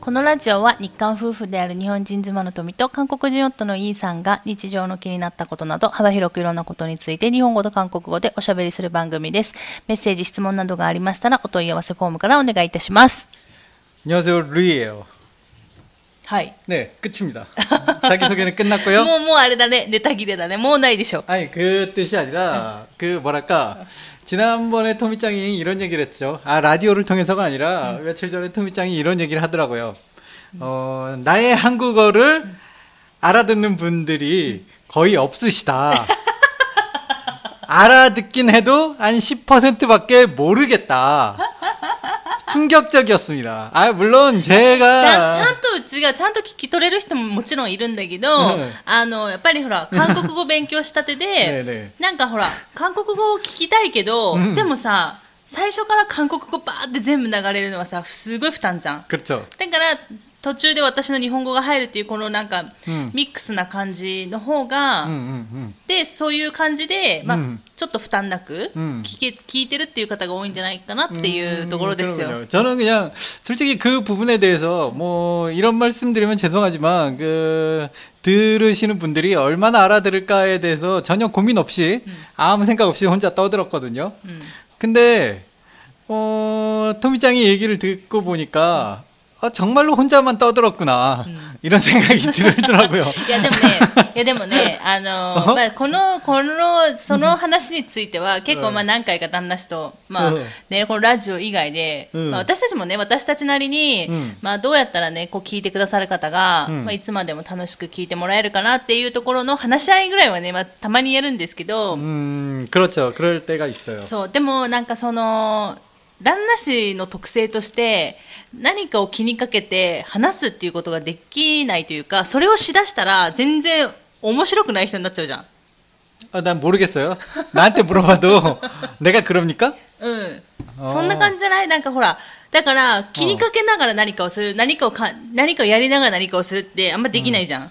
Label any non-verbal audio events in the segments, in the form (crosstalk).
このラジオは日韓夫婦である日本人妻の富と韓国人夫のイーさんが日常の気になったことなど幅広くいろんなことについて日本語と韓国語でおしゃべりする番組です。メッセージ、質問などがありましたらお問い合わせフォームからお願いいたします。 안녕하세요 루이예요. はい。 네 끝입니다. 자기 소개는 끝났고요. も(laughs) う、もうあれだね。ネタ切れだね。もうないでしょ。 아니 그 뜻이 아니라 그 뭐랄까 지난번에 토미짱이 이런 얘기를 했죠. 아 라디오를 통해서가 아니라 며칠 전에 토미짱이 이런 얘기를 하더라고요. 어 나의 한국어를 알아듣는 분들이 거의 없으시다. (laughs) 알아듣긴 해도 한 10%밖에 모르겠다. 충격적이었습니다. 아 물론 ちゃん 제가 ちゃんとうちがちゃんと聞き取れる人ももちろんいるんだけど、うんあのやっぱりほら韓国語勉強したてねでえね(laughs) えなんかほら韓国語を聞きたいけど、うんでもさ最初から韓国語バーって全部流れるのはさすごい負担じゃん 그렇죠. だから 途中で私の日本語が入るっていうこのなんか、うんミックスな感じの方が、 음, 음, 음. でそういう感じで、まあうんちょっと負担なくうん聞け、聞いてるっていう方が多いんじゃないかなっていうところですよ。 그러군요. 저는 그냥 솔직히 그 부분에 대해서 뭐 이런 말씀드리면 죄송하지만 그 들으시는 분들이 얼마나 알아들을까에 대해서 전혀 고민 없이 아무 생각 없이 혼자 떠들었거든요. うん 근데 어 토미짱이 얘기를 듣고 보니까 아, 정말로 혼자만 떠들었구나 이런 생각이 들더라고요. (laughs) いやでもね、いやでもね、あの、まあ、この、この、その話については、結構まあ何回か旦那氏と、まあうんね、このラジオ以外で、うんまあ、私たちもね、私たちなりに、うんまあどうやったらね、こう聞いてくださる方が、うんまあいつまでも楽しく聞いてもらえるかなっていうところの話し合いぐらいはね、まあたまにやるんですけど、 음 그렇죠. 그럴 때가 있어요. そう、でもなんかその、 旦那氏の特性として、何かを気にかけて話すっていうことができないというか、それをしだしたら全然面白くない人になっちゃうじゃん。 아, 난 모르겠어요. 나한테 물어봐도 (laughs) 내가 그럽니까? うん。あーそんな感じじゃないなんかほら、だから気にかけながら何かをする、何かをか、何かをやりながら何かをするってあんまできないじゃん。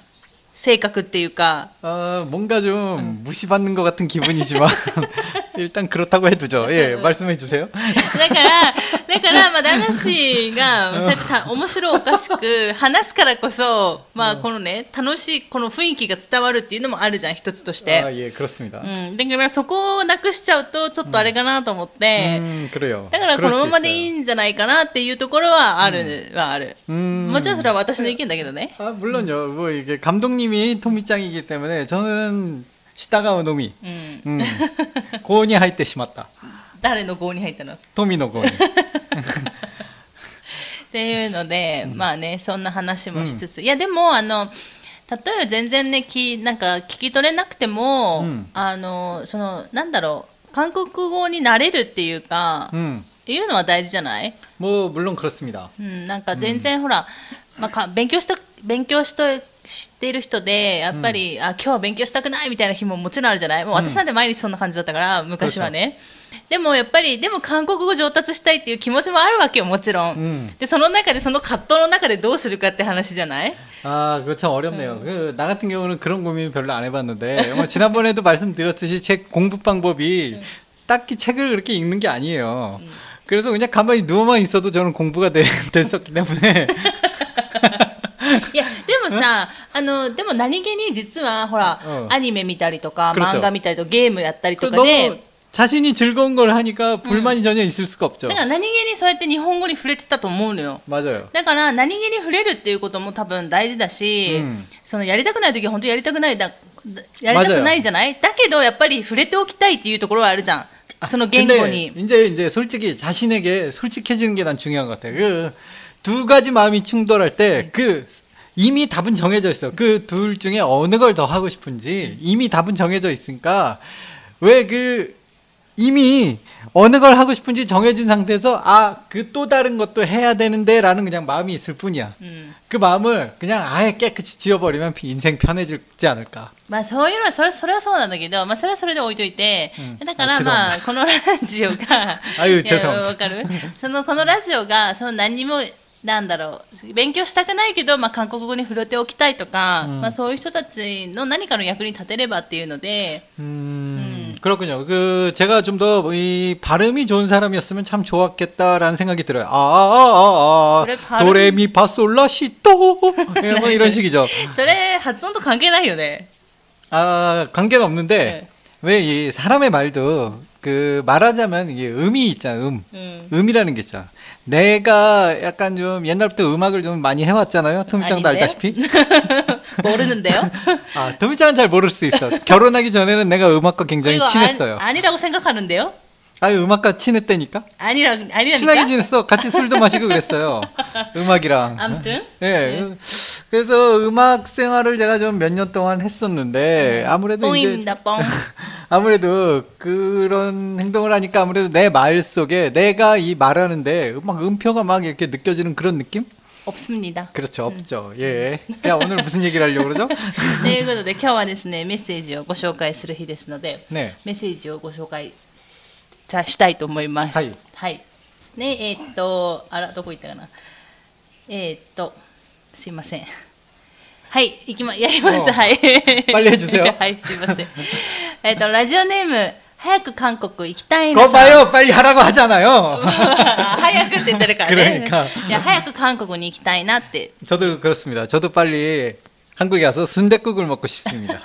性格っていうか。 아, 뭔가 좀 무시받는 것 같은 기분이지만 (laughs) 일단 그렇다고 해두죠. 예, 말씀해 주세요. だから、だから、まあ、旦那氏が、そうやってた面白おかしく話すからこそ、まあ、このね、楽しい、この雰囲気が伝わるっていうのもあるじゃん、一つとし 아, て。 예, 그렇습니다. うん。だから、そこをなくしちゃうと、ちょっとあれかなと思って、 음, 그래요. だから、こ 그럴 の 수 ままでい 있어요. いんじゃないかなっていうところはある、はある。 음, もちろんそれは私の意見だけどね。 아, 물론요. 뭐 이게 감독님이 토미짱이기 때문에 저는 시다가오 노미. うん。 음, 고니 하이때 심었다. 誰の号に入ったの 토미노 고니. っ(laughs) ていうので、まあね、そんな話もしつつ、いや、でも、あの、例えば全然ね、きなんか聞き取れなくても、うんあの、その、なんだろう、韓国語になれるっていうか、 음, いうのは大事じゃない 뭐 물론 그렇습니다. うん、なんか全然ほら、まあ、か勉強した、 勉強しと、している人で、やっぱり、あ、今日は勉強したくないみたいな日ももちろんあるじゃないもう私なんて毎日そんな感じだったから、昔はね。でもやっぱり、でも韓国語上達したいっていう気持ちもあるわけよ、もちろん。うんで、その中で、その葛藤の中でどうするかって話じゃない 아, 그거 참 어렵네요. 그, 나 같은 경우는 그런 고민을 별로 안 해봤는데, 뭐 지난번에도 말씀드렸듯이 (laughs) 책 공부 방법이 딱히 책을 그렇게 읽는 게 아니에요. 그래서 그냥 가만히 누워만 있어도 저는 공부가 (laughs) 되- 됐었기 때문에. (laughs) (laughs) いや、でもさ、あの、でも何気に実は、ほら、うんアニメ見たりとか、 그렇죠 漫画見たりとか、ゲームやったり 그 とかで、 너무 자신이 즐거운 걸 하니까 불만이 전혀 있을 수가 없죠. だから何気にそうやって日本語に触れてたと思うのよ。 맞아요. だから何気に触れるっていうことも多分大事だし、うんそのやりたくない時は本当やりたくないだやりたくないじゃないだけどやっぱり触れておきたいっていうところはあるじゃん 아, その言語 근데 に 이제 이제 솔직히 자신에게 솔직해지는 게 난 중요한 것 같아요. 그 두 가지 마음이 충돌할 때 그 이미 답은 정해져 있어. 그 둘 중에 어느 걸 더 하고 싶은지 이미 답은 정해져 있으니까 왜 그 이미 어느 걸 하고 싶은지 정해진 상태에서 아 그 또 다른 것도 해야 되는데라는 그냥 마음이 있을 뿐이야. うん、 그 마음을 그냥 아예 깨끗이 지워버리면 인생 편해지지 않을까. まあそういうのはそれそれはそうなんだけど、まあ、それはそれで置いといて、うんだからあまあこのラジオがあいういや 죄송합니다 わかるそのこのラジオがその何にも (laughs) なんだろう勉強したくないけど、まあ、韓国語に触れておきたいとか、うんまあ、そういう人たちの何かの役に立てればっていうので、 음, うん 그렇군요. 그 제가 좀 더 이 발음이 좋은 사람이었으면 참 좋았겠다라는 생각이 들어요. 아, 아, 아, 아, 그래, 아, 발음- 도레미파솔라시도 예, 뭐 이런 식이죠. それ発音と関係ないよね 아, 관계는 없는데 네. 왜 이 사람의 말도 그 말하자면 이게 음이 있잖아. 음. うん 음이라는 게 있잖아. 내가 약간 좀 옛날부터 음악을 좀 많이 해왔잖아요. 토미짱도? 알다시피. (laughs) 모르는데요 (laughs) 아, 토미짱은 잘 모를 수 있어. 결혼하기 전에는 내가 음악과 굉장히 친했어요. 아, 아니라고 생각하는데요 아, 음악과 친했다니까? 아니라 아니라니까 친하게 지냈어. 같이 술도 마시고 그랬어요. (laughs) 음악이랑. 아무튼 예. 그래서 음악 생활을 제가 좀 몇 년 동안 했었는데 아무래도 이제 뽕입니다 뽕 (laughs) 아무래도 그런 행동을 하니까 아무래도 내 말 속에 내가 이 말하는데 막 음표가 막 이렇게 느껴지는 그런 느낌? 없습니다 그렇죠, 없죠. 예. 야, 오늘 무슨 얘기를 하려고 그러죠? ということで今日はですねメッセージをご紹介する日ですので (laughs) 네. メッセージをご紹介さしたいと思います。はい。はい。ね、えーっと、あら、どこ行ったかな。えーっと、 すいません。はい、行きま、やります。おはい。빨리해주세요 はい、すいません。えーっと、ラジオネーム、早く韓国行きたいな 거 さん。 봐요! 빨리 하라고 하잖아요! (laughs) 早くって言ってるからね。 그러니까 いや、早く韓国に行きたいなって。 저도 그렇습니다. 저도 빨리 한국에 와서 순댓국을 먹고 싶습니다.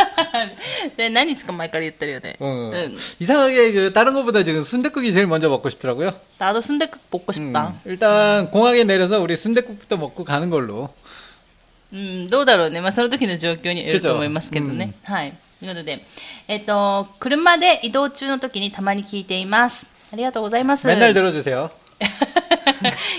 (laughs) で、何日か前から言ってるよね。 어, うん。 이상하게 그 다른 것보다 지금 순댓국이 제일 먼저 먹고 싶더라고요. 나도 순대국 먹고 싶다. 음, 일단 공항에 내려서 우리 순댓국부터 먹고 가는 걸로. うん、どうだろうね。まあ、その時の状況によると思いますけどね。けはい。ということで、えっ、と、車で移動中の時にたまに聞いています。ありがとうございます。 맨날 (laughs) 들어주세요.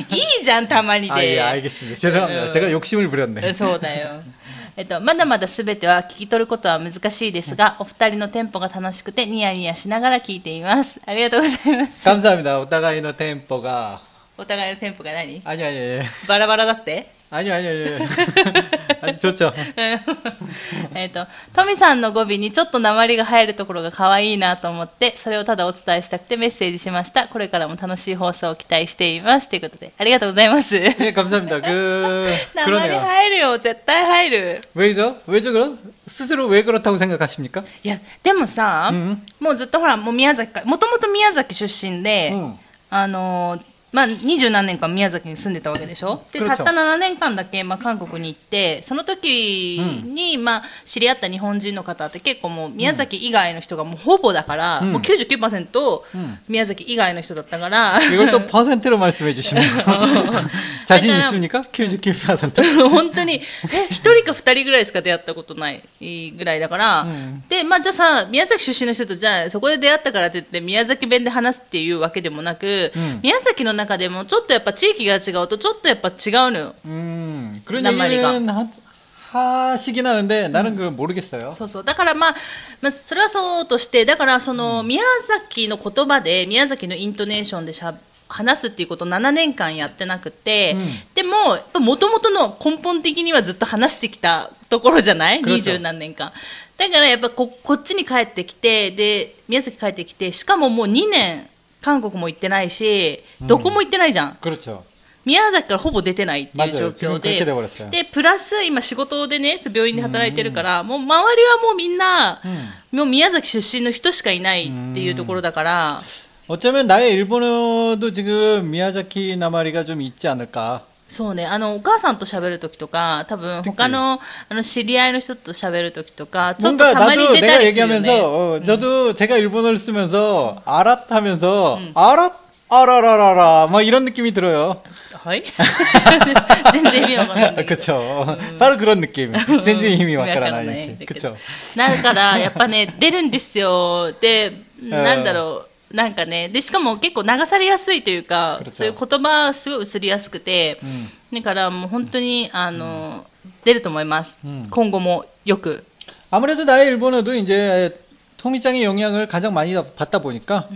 いいじゃん、たまに 아, 예, で。 알겠습니다. 죄송합니다. 음. 제가 욕심을 부렸네. そうだよ。(laughs) えっと、まだまだすべては聞き取ることは難しいですが、お二人のテンポが楽しくてニヤニヤしながら聞いています。ありがとうございます。 감사합니다. 오타가이의 템포가 お互いのテンポが何 아니 아니 아니 バラバラだって 아니 아니 아니 (laughs) 아주 좋죠. (laughs) えっと、トミさんの語尾にちょっと鉛が入るところが可愛いなと思って、それをただお伝えしたくてメッセージしました。これからも楽しい放送を期待しています。ということで、ありがとうございます。 예 (laughs) 감사합니다. 그 鉛 그러네요. 入るよ、絶対入る。 왜죠? 왜죠 그럼? 스스로 왜 그렇다고 생각하십니까? いや、でもさ、うんもうずっとほら、もう宮崎から、もともと宮崎出身で、うんあのー まあ、二十何年間宮崎に住んでたわけでしょで、た 그렇죠 った7年間だけ、まあ、韓国に行ってその時に、まあ、知り合った日本人の方って結構もう宮崎以外の人がもうほぼだから、うんもう99%ん宮崎以外の人だったから、 이걸 또 퍼센트로 말씀해 주시네요. (laughs) 자신 일단은- 있습니까? 99%. (laughs) (laughs) 本当にえ一人か二人ぐらいしか出会ったことないぐらいだから、うんでまあ、じゃあさ宮崎出身の人とじゃあそこで出会ったからって言って宮崎弁で話すっていうわけでもなく、うん宮崎の中 でもちょっとやっぱ地域が違うとちょっとやっぱ違うのよ 음, 그런 낱말이가. 얘기는 하, 하시긴 하는데 나는 그걸 모르겠어요. そうそうだからまあ、まあ、それはそうとしてだからその宮崎の言葉で宮崎のイントネーションでしゃ話すっていうことを7年間やってなくて、うんでももともとの根本的にはずっと話してきたところじゃない二 그렇죠 十何年間だからやっぱここっちに帰ってきてで宮崎帰ってきてしかももう2年 韓国も行ってないしどこも行ってないじゃん、 그렇죠. 宮崎からほぼ出てないっていう 맞아요. 状 지금 況 그렇게 で 돼버렸어요. でプラス今仕事でねそう病院で働いてるから、もう周りはもうみんな、 음. もう宮崎出身の人しかいないっていうところだから、 어쩌면 나의 일본어도 지금 미야자키 나마리가 좀 있지 않을까. そうねあのお母さんと喋る時とか多分他のあの知り合いの人と喋る時とかちょっと 뭔가 たまに 나도 出た 내가 りするよ 얘기하면서 ね。 어, 저도 제가 일본어를 쓰면서 아랏 하면서 아랏 아라라라라 뭐 이런 느낌이 들어요. はい全然意味わかんないんだけ(laughs) (laughs) ど 그쵸. 바로 그런 느낌. 젠지 힘이 음, 약간 와까라나 네, 이렇게. 네, 그쵸. だからやっぱね出るんですよでなんだろう う。なんかねでしかも結構流されやすいというか 그렇죠 そういう言葉すごい移りやすくて、だからもう本当にあの、出ると思います、うん今後もよく 아무래도 나의 일본어도 이제 토미짱의 영향을 가장 많이 받다 보니까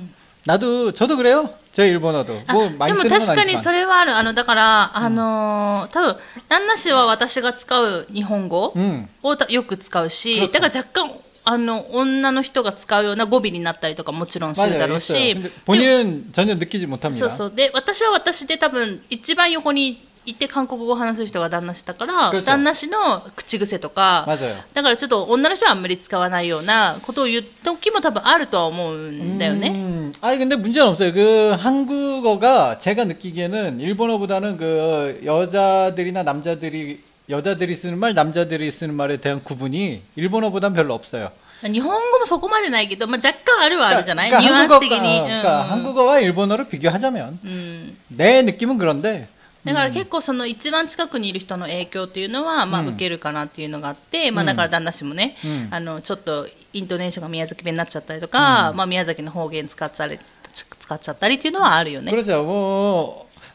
나도 저도 그래요. 제 일본어도 あ 뭐 で 많이 も 쓰는 건 確かにそ 아니지만. れはあるあのだから、あのー多分旦那氏は私が使う日本語 음. をたよく使うし、 그렇죠 だから若干 あの女の人が使うような語尾になったりとかもちろんするだ 맞아요. ろう 있어요. し 근데 본인은 전혀 느끼지 못합니다. そうそうで私は私で多分一番横に いて韓国語を話す人が旦那氏だから、 그렇죠 旦那氏の口癖とか 맞아요. だからちょっと女の人はあんまり使わないようなことを言う時も多分あるとは思うんだよね。 음, 아니 근데 문제는 없어요. 그 한국어가 제가 느끼기에는 일본어보다는 그 여자들이나 남자들이 여자들이 쓰는 말, 남자들이 쓰는 말에 대한 구분이 일본어보단 별로 없어요. 日本語もそこまでないけど、まあ、若干あるはあるじゃない、 그러니까 ニュアンス的 한국어가, に。 그러니까 うん 한국어와 일본어를 비교하자면 うん、 내 느낌은 그런데 だから結構その一番近くにいる人の影響っていうのは、まあ、うん受けるかなっていうのがあって、まあ、だから旦那氏もね、うんあのちょっとイントネーションが宮崎弁になっちゃったりとか、まあ、宮崎の方言使っちゃり使っちゃったりっていうのはあるよね。 그렇죠.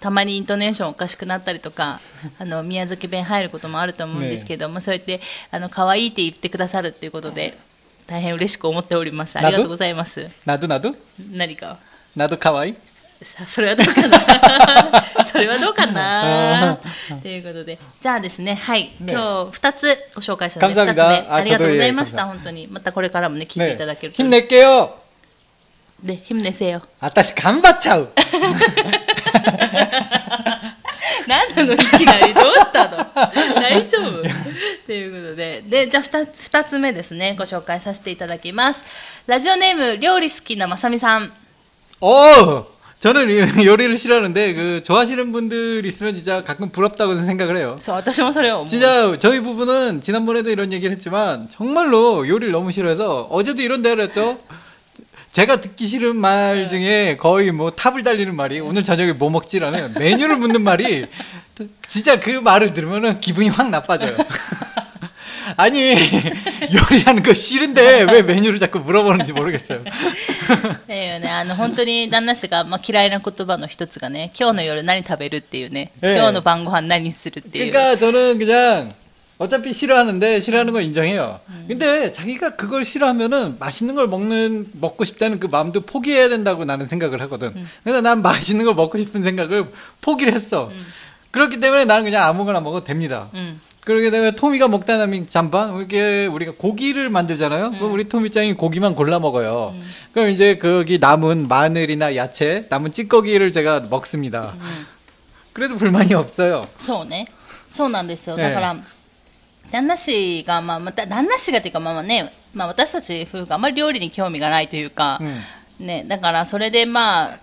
たまにイントネーションおかしくなったりとか、(laughs) あの、宮崎弁入ることもあると思うんですけども、そうやって、あの、可愛いって言ってくださるっていうことで、大変嬉しく思っております。ありがとうございます。 나도 나도 何か。 나도 카와이. さあそれはどうかなそれはどうかな(laughs) (laughs) ということでじゃあですねはい、ね今日2つご紹介するので 감사합 2 니다 つ目ありがとうございまし 아 た 저도 예 本当にまたこれからもね聞いていただけると 힘낼게요. で힘내세요 아따시 간바차우. 何なのいきなりどうしたの大丈夫ということででじゃあ 2, (laughs) 2つ目ですねご紹介させていただきますラジオネーム料理好きなまさみさん 어, 저는 (laughs) 이- 요리를 싫어하는데 그 좋아하시는 분들 있으면 진짜 가끔 부럽다고 생각을 해요. そう私もそれを思う 진짜 저희 부부는 지난번에도 이런 얘기를 했지만 정말로 요리를 너무 싫어해서 어제도 이런 대화를 했죠. 제가 듣기 싫은 말 중에 거의 뭐 탑을 달리는 말이 오늘 저녁에 뭐 먹지라는 메뉴를 묻는 말이 진짜 그 말을 들으면 기분이 확 나빠져요. (laughs) 아니 요리하는 거 싫은데 왜 메뉴를 자꾸 물어보는지 모르겠어요. っ(laughs) ていうね、あの本当に旦那氏が、まあ、嫌いな言葉の一つがね、今日の夜何食べるっていうね、ええ今日の晩ご飯何するっていう。 그러니까 저는 그냥 어차피 싫어하는데 싫어하는 걸 인정해요. 음. 근데 자기가 그걸 싫어하면은 맛있는 걸 먹는 먹고 싶다는 그 마음도 포기해야 된다고 나는 생각을 하거든. 음. 그래서 난 맛있는 걸 먹고 싶은 생각을 포기를 했어. 음. 그렇기 때문에 나는 그냥 아무거나 먹어도 됩니다. 그러게 되면 토미가 먹다 남은 잠방 이게 우리가 고기를 만들잖아요. 그럼 우리 토미짱이 고기만 골라 먹어요. 그럼 이제 거기 남은 마늘이나 야채, 남은 찌꺼기를 제가 먹습니다. 그래도 불만이 없어요. 서운해. 서운한 됐어요. 네. 그러니까 旦那氏が、まあ、また旦那氏がっていうか、まあまあね、まあ、私たち夫婦があんまり料理に興味がないというか、 음. ね、だからそれでまあ、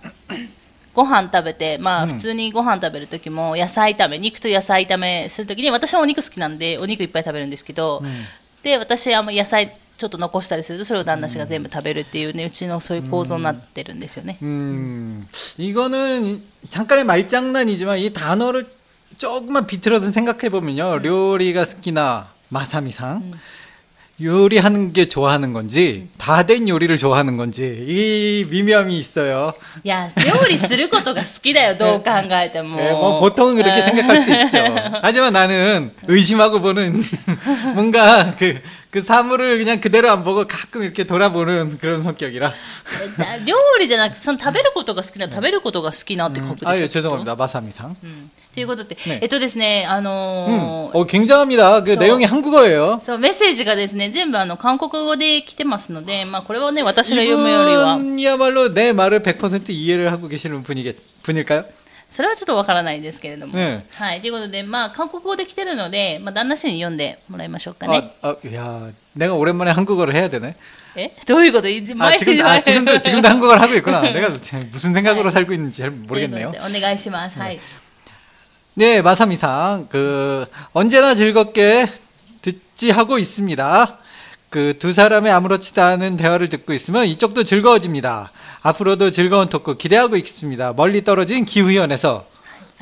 ご飯食べて、まあ、うん普通にご飯食べる時も野菜炒め肉と野菜炒めする時に私はお肉好きなんでお肉いっぱい食べるんですけど、で私あんま野菜ちょっと残したりするとそれを旦那氏が全部食べるっていうねうちのそういう構造になってるんですよね。 음, 이거는 잠깐의 말장난이지만 이 단어를 조금만 비틀어서 생각해 보면요. 요리가 스키나 마사미상 요리하는 게 좋아하는 건지 다 된 요리를 좋아하는 건지 이 미묘함이 있어요. いや料理することが好きだよどう考えても。 예, 뭐 보통은 그렇게 생각할 수 있죠. (laughs) 하지만 나는 의심하고 보는 (laughs) 뭔가 그, 그 사물을 그냥 그대로 안 보고 가끔 이렇게 돌아보는 그런 성격이라. だ料理じゃなくてその食べることが好きな食べることが好きなって書くでしょ。 아유 きっと 죄송합니다 마사미상. うんと いうことで、ねえっとですね、あ 음, のー 어 굉장합니다. 그 저- 내용이 한국어예요. そうメッセージがですね全部あの韓国語で来てますので、まあ、これはね私が読むよりは 이분이야말로 내 말을 100% 이해를 하고 계시는 분이겠, 분일까요? それはちょっとわからないですけれども、ねはいということで、まあ、韓国語で来てるので、まあ、旦那氏に読んでもらいましょうかね。 아, 아, 야, 내가 오랜만에 한국어를 해야 되네. えどういうこといつ 아, 前 지금, 아, 지금도, 지금도 한국어를 하고 있구나. 내가 (laughs) 지금 무슨 생각으로 네. 살고 있는지 잘 모르겠네요. ということでお願いします。はい。 네, 마사미상, 그, 언제나 즐겁게 듣지 하고 있습니다. 그 두 사람의 아무렇지도 않은 대화를 듣고 있으면 이쪽도 즐거워집니다. 앞으로도 즐거운 토크 기대하고 있습니다. 멀리 떨어진 기후현에서.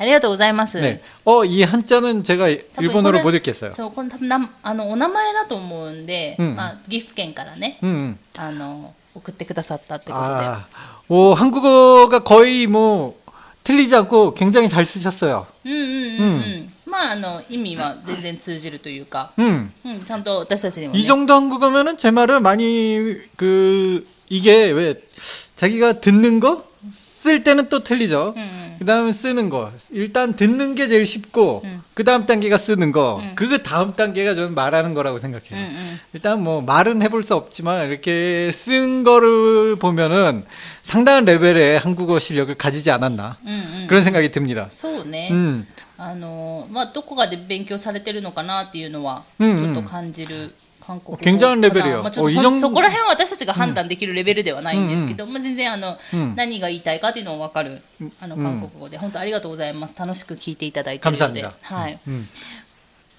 ありがとうございます。 네. 어, 이 한자는 제가 일본어로 이거는- 못 읽겠어요. そうこの多分なあのお名前だと思うんで、うんまあ、岐阜県からね 음, 음. あの送ってくださったってことで。 아, 오, 한국어가 거의 뭐 틀리지 않고 굉장히 잘 쓰셨어요. うんうんうんうん。ま まああの意味は全然通じるというか、 음. うん、ちゃんと私たちにも、ね、 이 정도 한국어면은 제 말을 많이 그 이게 왜 자기가 듣는 거 쓸 때는 또 틀리죠. うんうん、 그다음에 쓰는 거. 일단 듣는 게 제일 쉽고 음. 그다음 단계가 쓰는 거. 음. 그 다음 단계가 저는 말하는 거라고 うん 생각해요. うん 일단 뭐 말은 해볼 수 없지만 이렇게 쓴 거를 보면은 상당한 레벨의 한국어 실력을 가지지 않았나 うんうん 그런 생각이 듭니다. そうね、 음, あのまあどこかで勉強されてるのかなっていうのはちうんうんょっと感じる 韓国語굉장한레벨이에요 まあちょっとおいじょんそそこら辺は私たちが判断できるレベルではないんですけど、まあ全然あの、うん何が言いたいかっていうのが分かるあのうん韓国語で、本当ありがとうございます楽しく聞いていただいているので 감사합니다. はい。 음.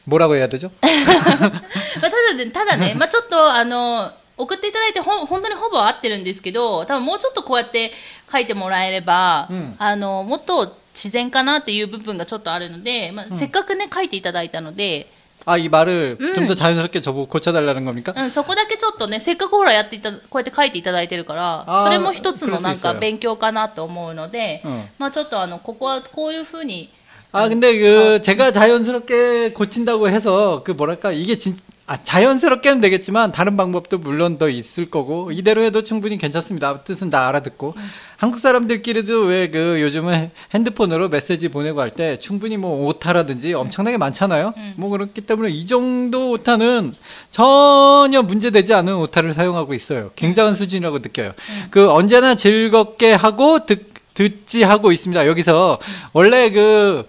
뭐라고 해야 되죠? まあ、ただね、ただね、(laughs) まあ、ちょっとあの送っていただいてほん本当にほぼ合ってるんですけど多分もうちょっとこうやって書いてもらえれば、うんあのもっと自然かなっていう部分がちょっとあるので、まあ、せっかくね書いていただいたので、 아, 이 말을 음. 좀 더 자연스럽게 저보고 고쳐달라는 겁니까? うん、そこだけちょっとねせっかくほらやっていたこうやって書いていただいてるからあーそれも一つのなんか그럴수있어요 勉強かなと思うので、うんまあちょっとあのここはこういうふうに 아, 근데 그 제가 자연스럽게 고친다고 해서 그 뭐랄까 이게 진 아, 자연스럽게 는 되겠지만 다른 방법도 물론 더 있을 거고 이대로 해도 충분히 괜찮습니다. 뜻은 다 알아듣고 한국 사람들끼리도 왜 그 요즘은 핸드폰으로 메시지 보내고 할 때 충분히 뭐 오타라든지 엄청나게 많잖아요. 뭐 그렇기 때문에 이 정도 오타는 전혀 문제되지 않은 오타를 사용하고 있어요. 굉장한 수준이라고 느껴요. 그 언제나 즐겁게 하고 듣 듣지 하고 있습니다. 여기서 원래 그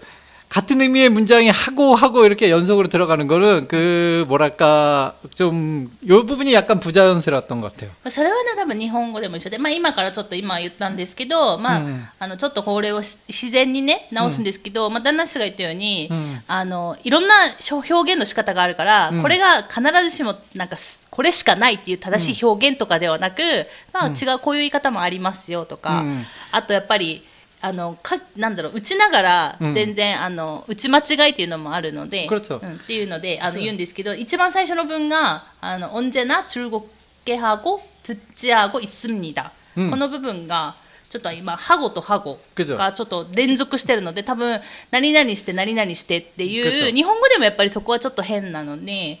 같은 의미의 문장이 하고 하고 이렇게 연속으로 들어가는 거는 그 뭐랄까 좀 요 부분이 약간 부자연스러웠던 것 같아요. まあそれはね多分日本語でも一緒で、まあ、今からちょっと今言ったんですけど、まあうんあのちょっとこれをし自然にね直すんですけど、まあ、旦那氏が言ったように、うんあのいろんな表表現の仕方があるから、うんこれが必ずしもなんかすこれしかないっていう正しい表現とかではなく、まあ、違うこういう言い方もありますよとか、うんあとやっぱり あのかなんだろう打ちながらうん全然、あの打ち間違いっていうのもあるので、 그렇죠 うんっていうのであの言うんですけど、一番最初の文があの언제나즐겁게하고듣지하고있습니다、 うんこの部分がちょっと今ハゴとハゴ 그죠 がちょっと連続してるので多分何々して何々してってい 그죠 う日本語でもやっぱりそこはちょっと変なので、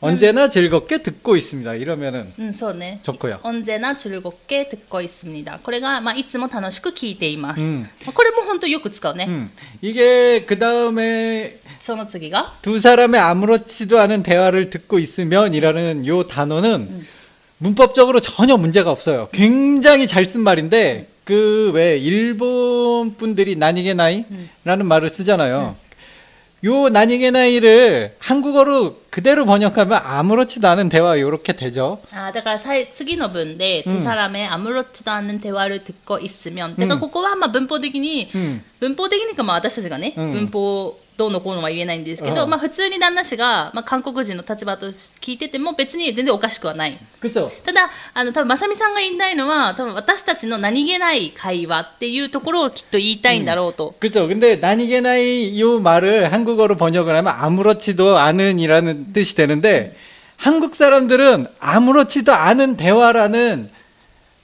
언제나 즐겁게 듣고 있습니다. 이러면은 うん、そうね 좋고요. 언제나즐겁게듣고있습니다これが、まあ、いつも楽しく聞いています、うんまあこれも本当よく使うね、 음. 이게 그 다음에 その次が 두 사람의 아무렇지도 않은 대화를 듣고 있으면이라는 요 단어는 문법적으로 전혀 문제가 없어요. 굉장히 잘 쓴 말인데 그 왜 일본 분들이 나니게 나이라는 말을 쓰잖아요. 요 나니게 나이를 한국어로 그대로 번역하면 아무렇지도 않은 대화 요렇게 되죠. あーだからさい次の文で「うん 두 사람의 아무렇지도 않은 대화를 듣고 있으면」だからここはまあ文法的に、 음. 文法的にかまあ私たちがね、うん文法 どうのこうのは言えないんですけど、うんまあ普通に旦那氏が、まあ、韓国人の立場として聞いてても別に全然おかしくはない 그죠? ただあの多分まさみさんが言いたいのは多分私たちの何気ない会話っていうところをきっと言いたいんだろうと、 그죠. 근데 나니게 나이 요 말을 한국어로 번역을 하면 아무렇지도 않은이라는 뜻이 되는데 한국 사람들은 아무렇지도 않은 대화라는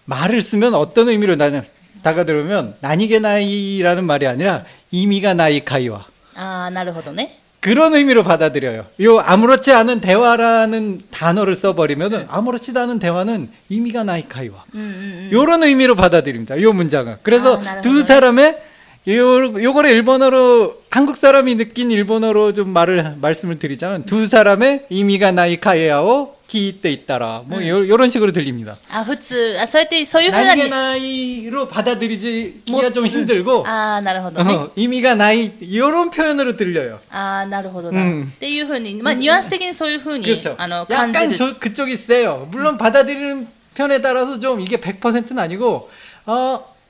말을 쓰면 어떤 의미로 나는 다가들으면 나니게 나이라는 말이 아니라 이미가 나이 가이와 ああなるほどね 그런 의미로 받아들여요. 요 아무렇지 않은 대화라는 단어를 써버리면은 아무렇지도 않은 대화는 이미가 나이 가이와 うんうんうん 요런 의미로 받아들입니다. 요 문장은. 그래서 아, 나름대로. 두 사람의 요, 요거를 일본어로, 한국 사람이 느낀 일본어로 좀 말을, 말씀을 드리자면, 두 사람의 의미가 나이 카에야오 기때 있다라. 뭐, 요, 요런 식으로 들립니다. あ普通あそうやってそういうふうな 나이게 나이로 받아들이기가 뭐, 좀 힘들고, ああなるほどね、 어, 의미가 나이, 요런 표현으로 들려요. ああなるほどな、うんっていうふうに、まあ、ニュアンス的にそういうふうに、 그렇죠. あの感じ 약간 る 저, 그쪽이 세요. 물론 받아들이는 편에 따라서 좀 이게 100%는 아니고, 어,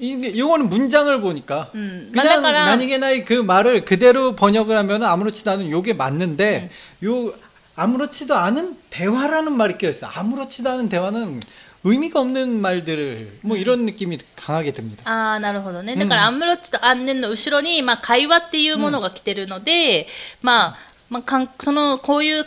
이게, 요거는 문장을 보니까. 음, 그냥 만나가라. 나뉘게 나이 그 말을 그대로 번역을 하면 아무렇지도 않은 요게 맞는데, 요, 아무렇지도 않은 대화라는 말이 껴있어요. 아무렇지도 않은 대화는 의미가 없는 말들을, 뭐 이런 느낌이 강하게 듭니다. ああなるほどねだから、アムロッチとアンネンの後ろに、まあ、会話っていうものが来てるので、まあ、まあ、かんそのこういう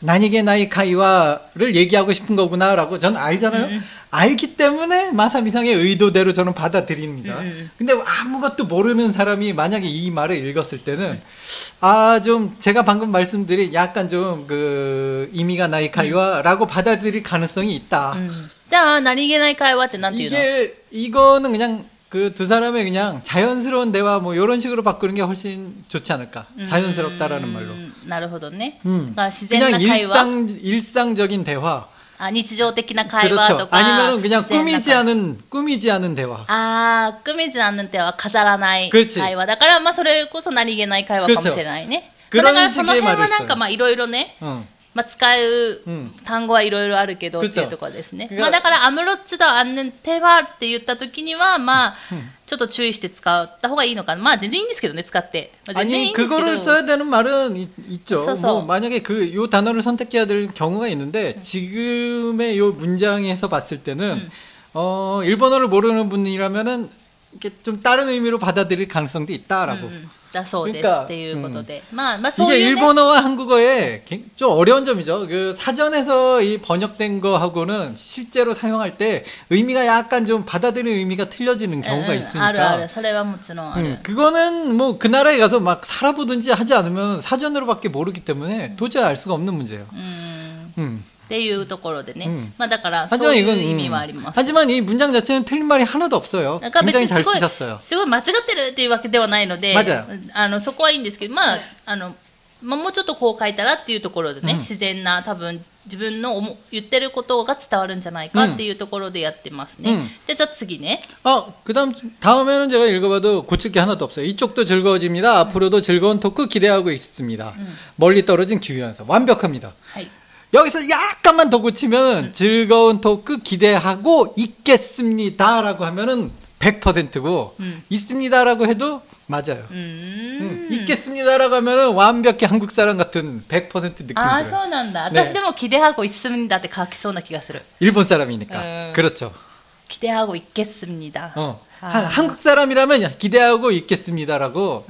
나니게 나이 카이와를 얘기하고 싶은 거구나라고 전 알잖아요. 음, 음. 알기 때문에 마사미상의 의도대로 저는 받아들입니다. 음, 음. 근데 아무것도 모르는 사람이 만약에 이 말을 읽었을 때는 네. 음. 아좀 제가 방금 말씀드린 약간 좀 그 이미가 나이 카이와라고 음. 받아들일 가능성이 있다. 자 나니게 나이 카이와 때 이게 이거는 그냥 그 두 사람의 그냥 자연스러운 대화 뭐 이런 식으로 바꾸는 게 훨씬 좋지 않을까? 자연스럽다라는 말로. うんなるほどね、 음. だから自然な 그냥 会話 일상 일상적인 대화. あ日常的な会話 그렇죠. とか 아니면은 그냥 自然な 꾸미지 않은 꾸미지 않은 대화. ああ、クミズアンヌテは飾らない그렇지 会話だから、まあそれこそ何気ない会話かもしれないね。 그렇죠 まあだからその 그런 辺 식의 は 말을 なんか 써요 まあいろいろね、 응. まあ使ううん単語はいろいろあるけどっ 그렇죠 ていうところですね。 그러니까 まあだからアムロッチとアンヌテはって言った時には、まあちょっと注意して使った方がいいのかな。まあ全然いいんですけどね、使って。まあ全然いい 아니 んですけ 그거를 ど。 써야 되는 말은 있- 있죠. 써서. 뭐 만약에 그 요 단어를 선택해야 될 경우가 있는데 지금의 요 문장에서 봤을 때는 어 일본어를 모르는 분이라면은 이렇게 좀 다른 의미로 받아들일 가능성도 있다라고. 음, 그러니까, 음. 이게 일본어와 한국어의 좀 어려운 점이죠. 그 사전에서 이 번역된 거하고는 실제로 사용할 때 의미가 약간 좀 받아들이는 의미가 틀려지는 경우가 있으니까. 음, 그거는 뭐 그 나라에 가서 막 살아보든지 하지 않으면 사전으로밖에 모르기 때문에 도저히 알 수가 없는 문제예요. 음. 음. っていうところでね、うんまあだからそう 하지만 い 이건 う意味 음, はあります。 하지만 이 문장 자체는 틀린 말이 하나도 없어요. なんか別 굉장히 に 잘 すごい 쓰셨어요. すごい間違ってるっていうわけではないので、 맞아요 あのそこはいいんですけど、まああのまあもうちょっとこう書いたらっていうところでね、うん自然な多分自分の思言ってることが伝わるんじゃないかっていうところでやってますね。うんでじゃあ次ね。 아, 그다음 다음에는 제가 읽어봐도 고칠 게 하나도 없어요. 이쪽도 즐거워집니다. 앞으로도 즐거운 토크 기대하고 있습니다. 멀리 떨어진 기후현상 완벽합니다. はい。 여기서 약간만 더 고치면 즐거운 토크 기대하고 있겠습니다라고 하면은 100%고 음. 있습니다라고 해도 맞아요. うー 음, ん。 있겠습니다라고 하면은 완벽히 한국 사람 같은 100% 느낌 ああ 들어요. そうなんだ。ね私でもキデハゴ있습니다って書きそうな気がする。 일본 사람이니까. 음. 그렇죠. 기대하고 있겠습니다. 어. 아. 한- 한국 사람이라면 기대하고 있겠습니다라고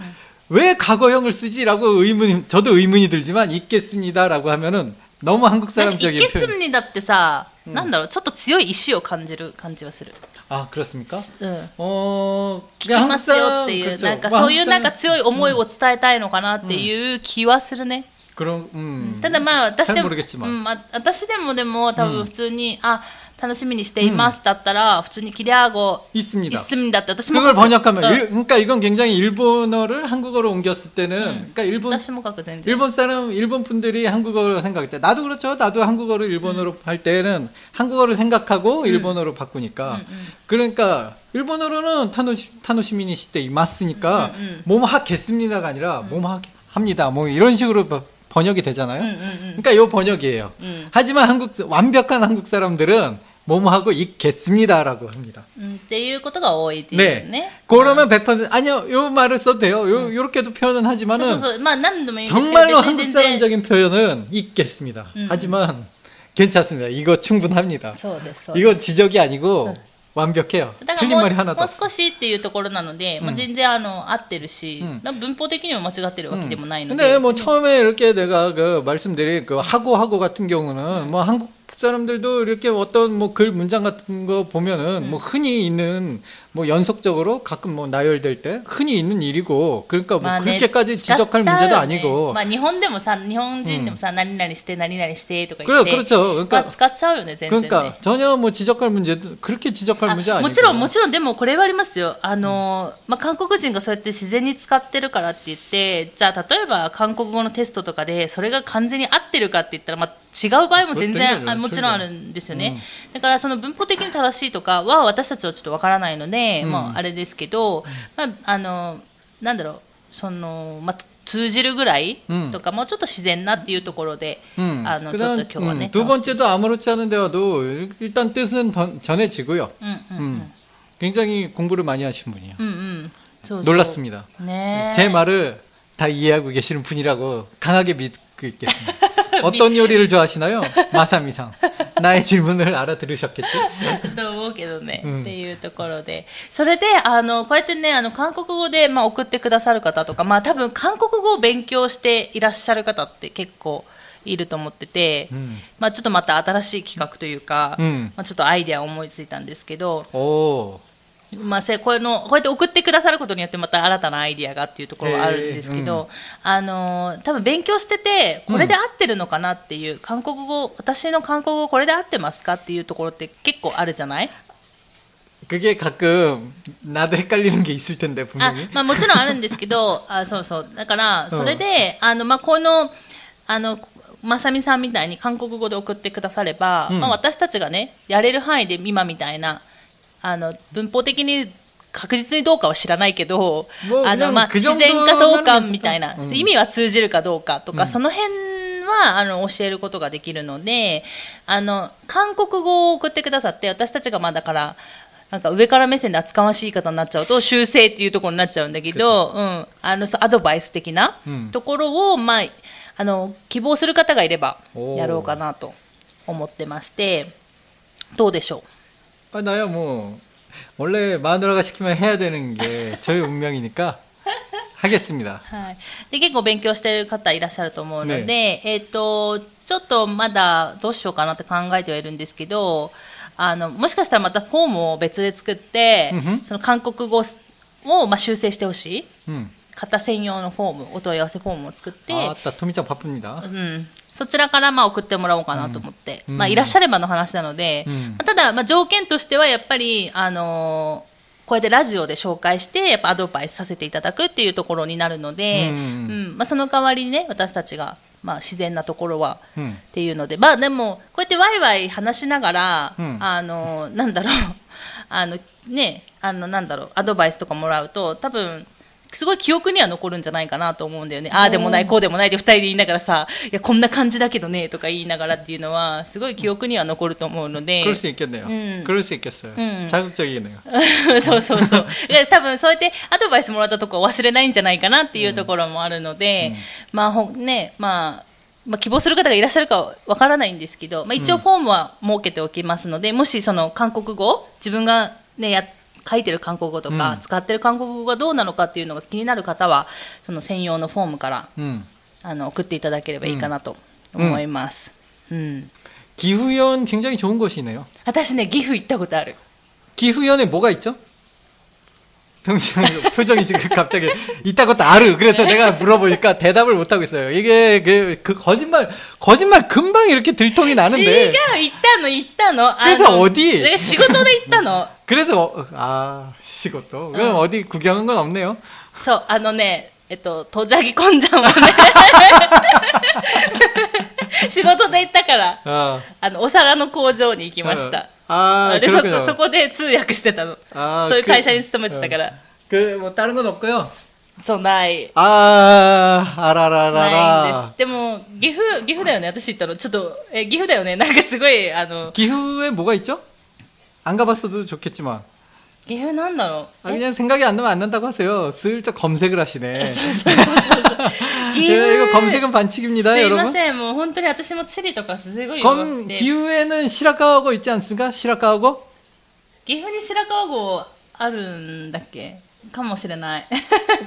왜 과거형을 쓰지라고 의문 저도 의문이 들지만 있겠습니다라고 하면은 너무 한국 なんか 사람적인 いけ 표현. すみだってさ、なんだろう、ちょっと強い意志を感じる感じはする。 아 그렇습니까? うん。 어 聞きますよっていう、 그렇죠. なんか 뭐 そういう 한국 なんか 사람- 強い思いを伝えたいのかなっていう気はするね。 그런 음. ただまあ私 잘 でも、 모르겠지만 うん、ま私でもでも多分普通に、あ、 楽しみにしていますだったら、普通にキデハゴ 있습니다. いすみだって私も 그걸 書く 번역하면 うん 일- 그러니까 이건 굉장히 일본어를 한국어로 옮겼을 때는 그러니까 일본 私も書く全然。 일본 사람 일본 분들이 한국어로 생각할 때 나도 그렇죠. 나도 한국어를 일본어로 음. 할 때는 한국어를 생각하고 일본어로 바꾸니까 음, 그러니까 일본어로는 타노시 타노시미니 시대 이마스니까 음, 음. 몸 하겠습니다가 아니라 몸 합니다. 뭐 이런 식으로 바- 번역이 되잖아요. 음, 음, 그러니까 요 번역이에요. 하지만 한국 완벽한 한국 사람들은 뭐뭐하고 있겠습니다라고 합니다. 음, 내일것도가 어이디. 네. 네. 그러면 100% 아니요. 요 말을 써도 돼요. 요 요렇게도 표현은 하지만은 정말로 한국 사람적인 표현은 있겠습니다. 하지만 괜찮습니다. 이거 충분합니다. 이거 지적이 아니고 완벽해요. だから 틀린 もう 말이 하나도 もう 없어. 少しっていうところなので、まあ、うん全然あの合ってるし、うんなんか文法的にも間違ってるわけでもないので、 근데 뭐 처음에 이렇게 내가 그 말씀드린 그 하고 하고 같은 경우는 뭐 한국 사람들도 이렇게 어떤 뭐 글 문장 같은 거 보면은 뭐 흔히 있는 뭐 연속적으로 가끔 뭐 나열될 때 흔히 있는 일이고 그러니까 뭐 まあね 그렇게까지 지적할 使っちゃう 문제도 よね 아니고 まあ、日本でもさ日本人でもさ、何々して何々してとか言 그래 って、 그렇죠. まあ、 그러니까 使っちゃうよね全然ね 그러니까 전혀 뭐 지적할 문제 그렇게 지적할 あ 문제 아니고 もちろんもちろんでもこれはありますよあの、まあ、韓国人がそうやって自然に使ってるからって言ってじゃあ例えば韓国語のテストとかでそれが完全に合ってるかって言ったら、まあ、 違う場合も全それと然あもちろんあるんですよね、だからその文法的に正しいとかは私たちはちょっとわからないので、うんまあ、あれですけど、まあ、あのなんだろうその、まあ、通じるぐらいうんとか、もうちょっと自然なっていうところで、 음, あのちょっ 그다음 と今日はね、 음, 두 번째도 아무렇지 않은 대화도 일단 뜻은 던- 전해지고요. うんうんうん 음, 굉장히 공부를 많이 하신 분이에요. うんうんそうそう 놀랐습니다. ね 제 말을 다 이해하고 계시는 분이라고 강하게 믿고 있겠습니다. (laughs) 어떤 요리를 좋아하시나요? 마사미상. 나의 질문을 알아들으셨겠지? と思うけどね、うんっていうところでそれであのこうやってねあの韓国語で、まあ、送ってくださる方とか、まあ、多分韓国語を勉強していらっしゃる方って結構いると思ってて、 음. まあ、ちょっとまた新しい企画というか、うんまあ、ちょっとアイデアを思いついたんですけど、 오. まあ、せこれのこうやって送ってくださることによってまた新たなアイディアがっていうところはあるんですけど、あの多分勉強しててこれで合ってるのかなっていう、韓国語私の韓国語これで合ってますかっていうところって結構あるじゃない 그게 가끔 나도 헷갈리는 게 있을 텐데 あ 분명히. まあ、もちろんあるんですけど(laughs) あそうそうだからそれで、あのまあ、このあのまさみさんみたいに韓国語で送ってくだされば、うんまあ、私たちがねやれる範囲で今みたいな あの文法的に確実にどうかは知らないけどあの、まあ、自然かどうかみたいな、うん、意味は通じるかどうかとか、うん、その辺はあの教えることができるのであの韓国語を送ってくださって私たちがまあだからなんか上から目線で厚かましい言い方になっちゃうと修正っていうところになっちゃうんだけど、うん、あのアドバイス的なところを、まあ、あの希望する方がいればやろうかなと思ってましてどうでしょう？ 아, 나야 뭐 원래 마누라가 시키면 해야 되는 게 저의 운명이니까 하겠습니다. う、はい、で結構勉強している方いらっしゃると思うので、えっ、とちょっとまだどうしようかなって考えてはいるんですけどあのもしかしたらまたフォームを別で作って、うんふんその韓国語を、まあ、修正してほしい 음. 方専用のフォームお問い合わせフォームを作って、 아따 토미짱 바쁩니다. うん、 そちらからまあ送ってもらおうかなと思って、うん。まあ、いらっしゃればの話なので、うん。まあただ、まあ、条件としてはやっぱり、あのーこうやってラジオで紹介してやっぱアドバイスさせていただくっていうところになるので、うん。うん。まあ、その代わりにね私たちが、まあ、自然なところは 음. っていうのでまあでもこうやってワイワイ話しながら、うん。あのなんだろう。(laughs) あのねあのなんだろう。アドバイスとかもらうと多分すごい記憶には残るんじゃないかなと思うんだよねああでもないこうでもないって2人で言いながらさいやこんな感じだけどねとか言いながらっていうのはすごい記憶には残ると思うので 그럴 수 있겠네요. 음. 그럴 수 있겠어요. 음. 자극적이네요. (laughs) そうそうそういや多分そうやってアドバイスもらったとこ忘れないんじゃないかなっていうところもあるので、まあほんねまあまあ、希望する方がいらっしゃるかわからないんですけど、まあ、一応フォームは設けておきますので、もしその韓国語自分が、ね、や 書いてる韓国語とか、うん使ってる韓国語がどうなのかっていうのが気になる方はその専用のフォームから 음. あの送っていただければいいかなと思います、うん、 기후연 굉장히 좋은 곳이네요. 私ね岐阜行ったことある 기후연에 뭐가 있죠? 동시에 표정이 지금 갑자기 (laughs) 있다고 따르. 그래서 내가 물어보니까 대답을 못 하고 있어요. 이게 그, 그 거짓말 거짓말 금방 이렇게 들통이 違う 나는데 行ったの行ったのあ 그래서 の 어디? で仕事で行ったの 그래서 어, 아 시것도 그럼 어. 어디 구경한 건 없네요. そう、あのね、えっと、とじゃぎこんじゃんをね、仕事で行ったから、 아, あの、お皿の工場に行きました。 (laughs) 아 で、そ 그렇군요. こ、そこで通訳してたの。 아, そういう 그- 会社に勤めてたから。 그뭐 다른 건 없고요. そう、ない。 아 ないんで 아라라라라. す。でも、岐阜、岐阜だよね、私行ったの。ちょっと、え、岐阜だよね。なんかすごい、あの、 기후에 뭐가 있죠? 안 가봤어도 좋겠지만 岐阜なんだろ 아, う。え 그냥 생각이 안 나면 안 난다고 하세요. 슬쩍 검색을 하시네. そうそうそうそう。岐 예, 阜 이거 검색은 반칙입니다, すいま 여러분. せん、もう本当に私も地理とかすごい弱く 검 て。 기후에는 시라카하고 있지 않습니까? 시라카하고 岐阜に白川郷あるんだっけかもしれない。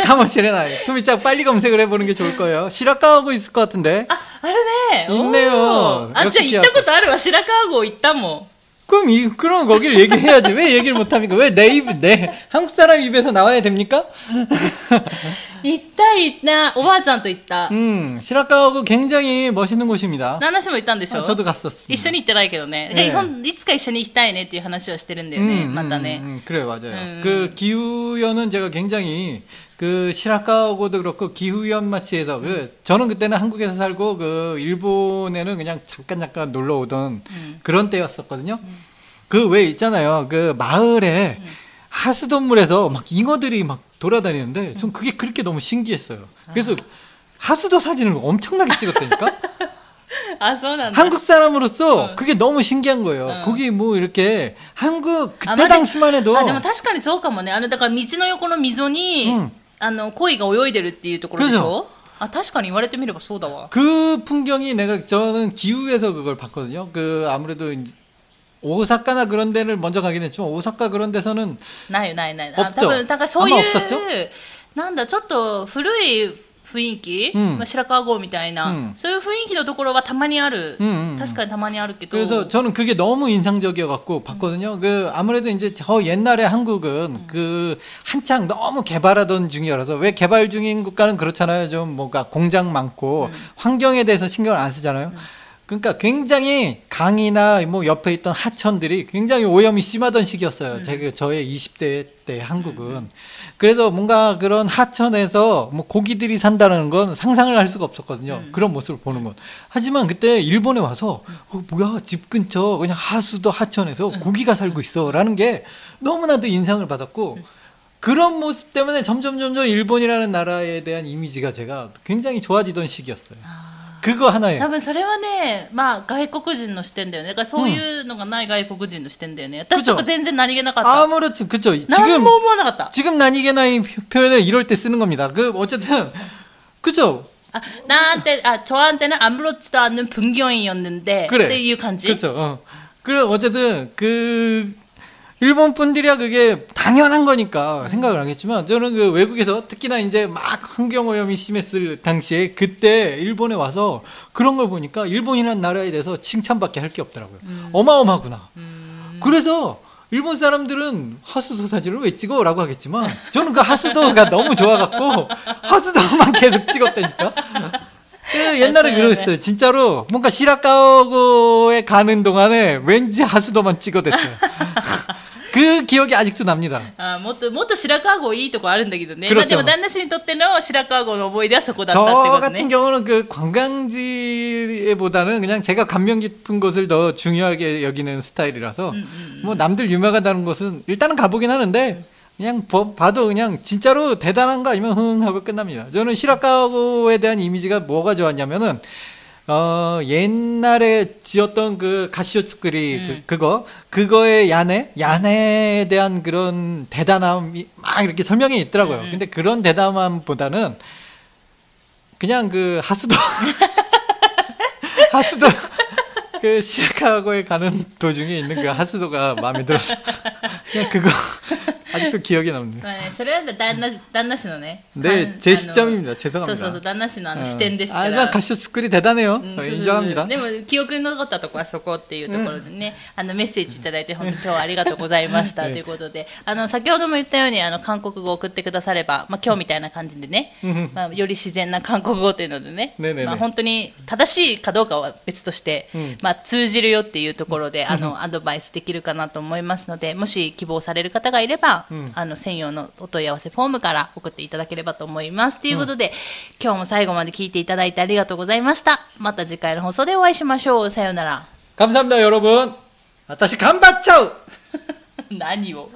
가모시레나이. 투미짱 빨리 검색을 해보는 게 좋을 거예요. 시라카하고 있을 것 같은데. あ、あるね。 있네요. おーあ、じゃあ 역시 行ったことあるわ。白川郷行ったもん。 그럼 이 그럼 거기를 얘기해야지. 왜 얘기를 못 합니까? 왜 내 입, 내 한국 사람 입에서 나와야 됩니까? (laughs) 行った行った。おばあちゃんと行った。 음, 시라카하고 굉장히 멋있는 곳입니다. 旦那氏も行ったんでしょ 아, 저도 갔었습니다. 一緒に行ってないけどね。ええほんいつか一緒に行きたいねっていう話はしてるんだよね。 음, またね。 음, 음, 그래요, 맞아요. 음. 그 기후연은 제가 굉장히 그 시라카하고도 그렇고 기후연 마치에서 그 저는 그때는 한국에서 살고 그 일본에는 그냥 잠깐 잠깐 놀러 오던 음. 그런 때였었거든요. 그 왜 있잖아요. 그 마을에 음. 하수도물에서 막 잉어들이 막 돌아다니는데 전 그게 그렇게 너무 신기했어요. 그래서 하수도 사진을 엄청나게 찍었다니까. (laughs) あ、そうなんだ。 한국 사람으로서 어. 그게 너무 신기한 거예요. 어. 거기 뭐 이렇게 한국 아, 그때 맞아. 당시만 해도 あでも確かにそうかもね。あの、だから道の横の溝に、うんあの、鯉が泳いでるっていうところでし그죠 ょあ、確かに言われてみればそうだわ。 그 풍경이 내가 저는 기후에서 그걸 봤거든요. 그 아무래도 이제 오사카나 그런 데를 먼저 가긴 했지만 오사카 그런 데서는 ないよないない。あ 없죠 多分、だからそうい あんま없었죠 う、なんだ、ちょっと古い雰囲気、うんまあ、白川郷みたいな、うんそういう雰囲気のところはたまにある。 음, 음, 음. 確かにたまにあるけど。 그래서 저는 그게 너무 인상적이어 갖고 봤거든요. 그 아무래도 이제 저 옛날에 한국은 그 한창 너무 개발하던 중이라서 왜 개발 중인 국가는 그렇잖아요. 좀 뭔가 공장 많고 환경에 대해서 신경을 안 쓰잖아요. 그러니까 굉장히 강이나 뭐 옆에 있던 하천들이 굉장히 오염이 심하던 시기였어요. 제가 저의 20대 때 한국은. 그래서 뭔가 그런 하천에서 뭐 고기들이 산다는 건 상상을 할 수가 없었거든요. 그런 모습을 보는 건. 하지만 그때 일본에 와서 어, 뭐야 집 근처 그냥 하수도 하천에서 고기가 살고 있어라는 게 너무나도 인상을 받았고 그런 모습 때문에 점점 점점 일본이라는 나라에 대한 이미지가 제가 굉장히 좋아지던 시기였어요. 그거 하나에 多分それはね、まあ外国人の視点だよね。だからそういうのがない外国人の視点だよね。私とか全然何気なかった。 아무렇지 그쵸 何 지금 も思わなかった。 지금 난이게나이 표현을 이럴 때 쓰는 겁니다. 그 어쨌든 그죠 あ、なんて、あ、저한테는 아무렇지도 않는 분경이었는데 그래. っていう感じ。 그렇죠. 어. 그래 어쨌든 그 일본 분들이야 그게 당연한 거니까 생각을 하겠지만 저는 그 외국에서 특히나 이제 막 환경 오염이 심했을 당시에 그때 일본에 와서 그런 걸 보니까 일본이라는 나라에 대해서 칭찬밖에 할 게 없더라고요. 어마어마하구나. 그래서 일본 사람들은 하수도 사진을 왜 찍어 라고 하겠지만 저는 그 하수도가 너무 좋아갖고 하수도만 계속 찍었다니까. 그 옛날에. 그랬어요. 진짜로 뭔가 시라카고에 가는 동안에 왠지 하수도만 찍어댔어요. (laughs) 그 기억이 아직도 납니다. あもっともっと白川郷いいとこあるんだけどね、 그렇죠 まあ、でも旦那氏にとっての白川郷の思い出はそこだっ 저 たってこと 같은 ね 경우는 그 관광지보다는 그냥 제가 감명 깊은 곳을 더 중요하게 여기는 스타일이라서 뭐 남들 유명하다는 곳은 일단은 가보긴 하는데 그냥 보- 봐도 그냥 진짜로 대단한 거 아니면 흥 하고 끝납니다. 저는 시라카고에 대한 이미지가 뭐가 좋았냐면은 어 옛날에 지었던 그 가시오츠크리 음. 그, 그거 그거의 야네 야네에 대한 그런 대단함이 막 이렇게 설명이 있더라고요. 음. 근데 그런 대단함보다는 그냥 그 하수도 (laughs) 하수도 그 시카고에 가는 도중에 있는 그 하수도가 마음에 들었어. 그냥 그거 아직도 기억에 남네요. まあね、それは旦那旦那氏のね。 네, かん 제 あの 시점입니다. そうそうそう、 죄송합니다. 旦那氏のあの 어. 視点ですか 아, ら。 나 가시오츠크리 대단해요. うんそう 어, そうそう 인정합니다. でも記憶に残ったとこはそこっていうところでね、あのメッセージいただいて本当今日はありがとうございましたということで、あの先ほども言ったようにあの韓国語を送ってくだされば、まあ今日みたいな感じでね、うんまあより自然な韓国語というのでね、ねえねえねえまあ本当に正しいかどうかは別として、(laughs) うんまあ通じるよっていうところであのアドバイスできるかなと思いますので、もし希望される方がいれば、 うんあの専用のお問い合わせフォームから送っていただければと思います。ということで、今日も最後まで聞いていただいてありがとうございました。また次回の放送でお会いしましょう。さようなら。 감사합니다, 여러분. 아따시 간바차우! (laughs) 何を